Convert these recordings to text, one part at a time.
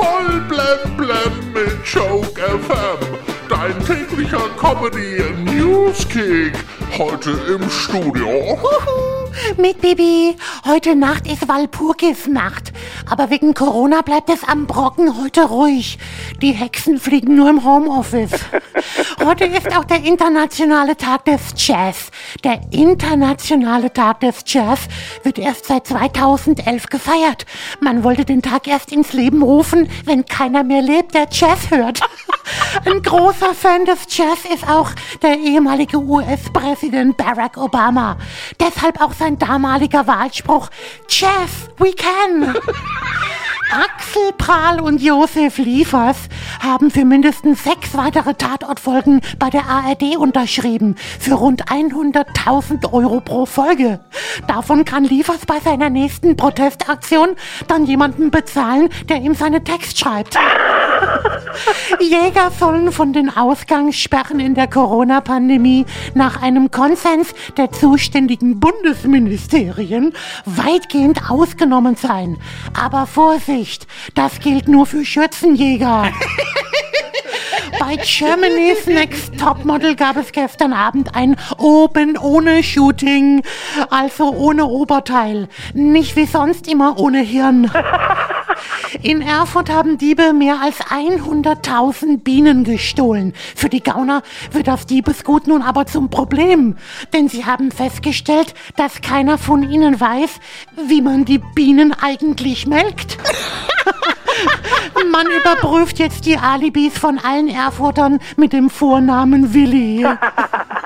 Voll blem blem mit Joke FM. Dein täglicher Comedy Newskick. Heute im Studio. Huhu, mit Bibi. Heute Nacht ist Walpurgisnacht. Aber wegen Corona bleibt es am Brocken heute ruhig. Die Hexen fliegen nur im Homeoffice. Heute ist auch der internationale Tag des Jazz. Der internationale Tag des Jazz wird erst seit 2011 gefeiert. Man wollte den Tag erst ins Leben rufen, wenn keiner mehr lebt, der Jazz hört. Ein großer Fan des Jazz ist auch der ehemalige US-Präsident Barack Obama. Deshalb auch sein damaliger Wahlspruch Jazz, we can. Axel Prahl und Josef Liefers haben für mindestens sechs weitere Tatortfolgen bei der ARD unterschrieben. Für rund 100.000 Euro pro Folge. Davon kann Liefers bei seiner nächsten Protestaktion dann jemanden bezahlen, der ihm seine Text schreibt. Jäger sollen von den Ausgangssperren in der Corona-Pandemie nach einem Konsens der zuständigen Bundesministerien weitgehend ausgenommen sein. Aber Vorsicht, das gilt nur für Schürzenjäger. Bei Germany's Next Topmodel gab es gestern Abend ein Oben ohne Shooting, also ohne Oberteil. Nicht wie sonst immer ohne Hirn. In Erfurt haben Diebe mehr als 100.000 Bienen gestohlen. Für die Gauner wird das Diebesgut nun aber zum Problem, denn sie haben festgestellt, dass keiner von ihnen weiß, wie man die Bienen eigentlich melkt. Man überprüft jetzt die Alibis von allen Erfurtern mit dem Vornamen Willi.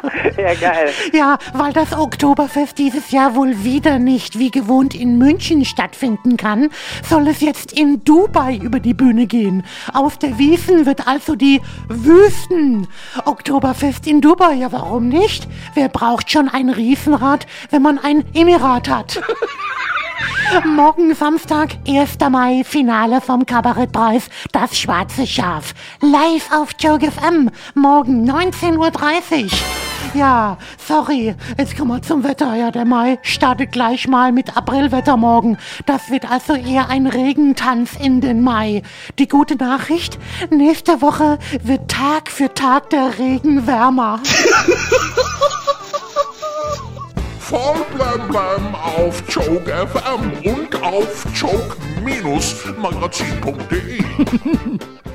Ja, geil. Ja, weil das Oktoberfest dieses Jahr wohl wieder nicht wie gewohnt in München stattfinden kann, soll es jetzt in Dubai über die Bühne gehen. Aus der Wiesen wird also die Wüsten. Oktoberfest in Dubai, ja warum nicht? Wer braucht schon ein Riesenrad, wenn man ein Emirat hat? Morgen Samstag, 1. Mai, Finale vom Kabarettpreis Das Schwarze Schaf. Live auf Joke FM. Morgen 19.30 Uhr. Ja, sorry, jetzt kommen wir zum Wetter. Ja, der Mai startet gleich mal mit Aprilwetter morgen. Das wird also eher ein Regentanz in den Mai. Die gute Nachricht, nächste Woche wird Tag für Tag der Regen wärmer. Voll blem blem auf Joke FM und auf joke-magazin.de.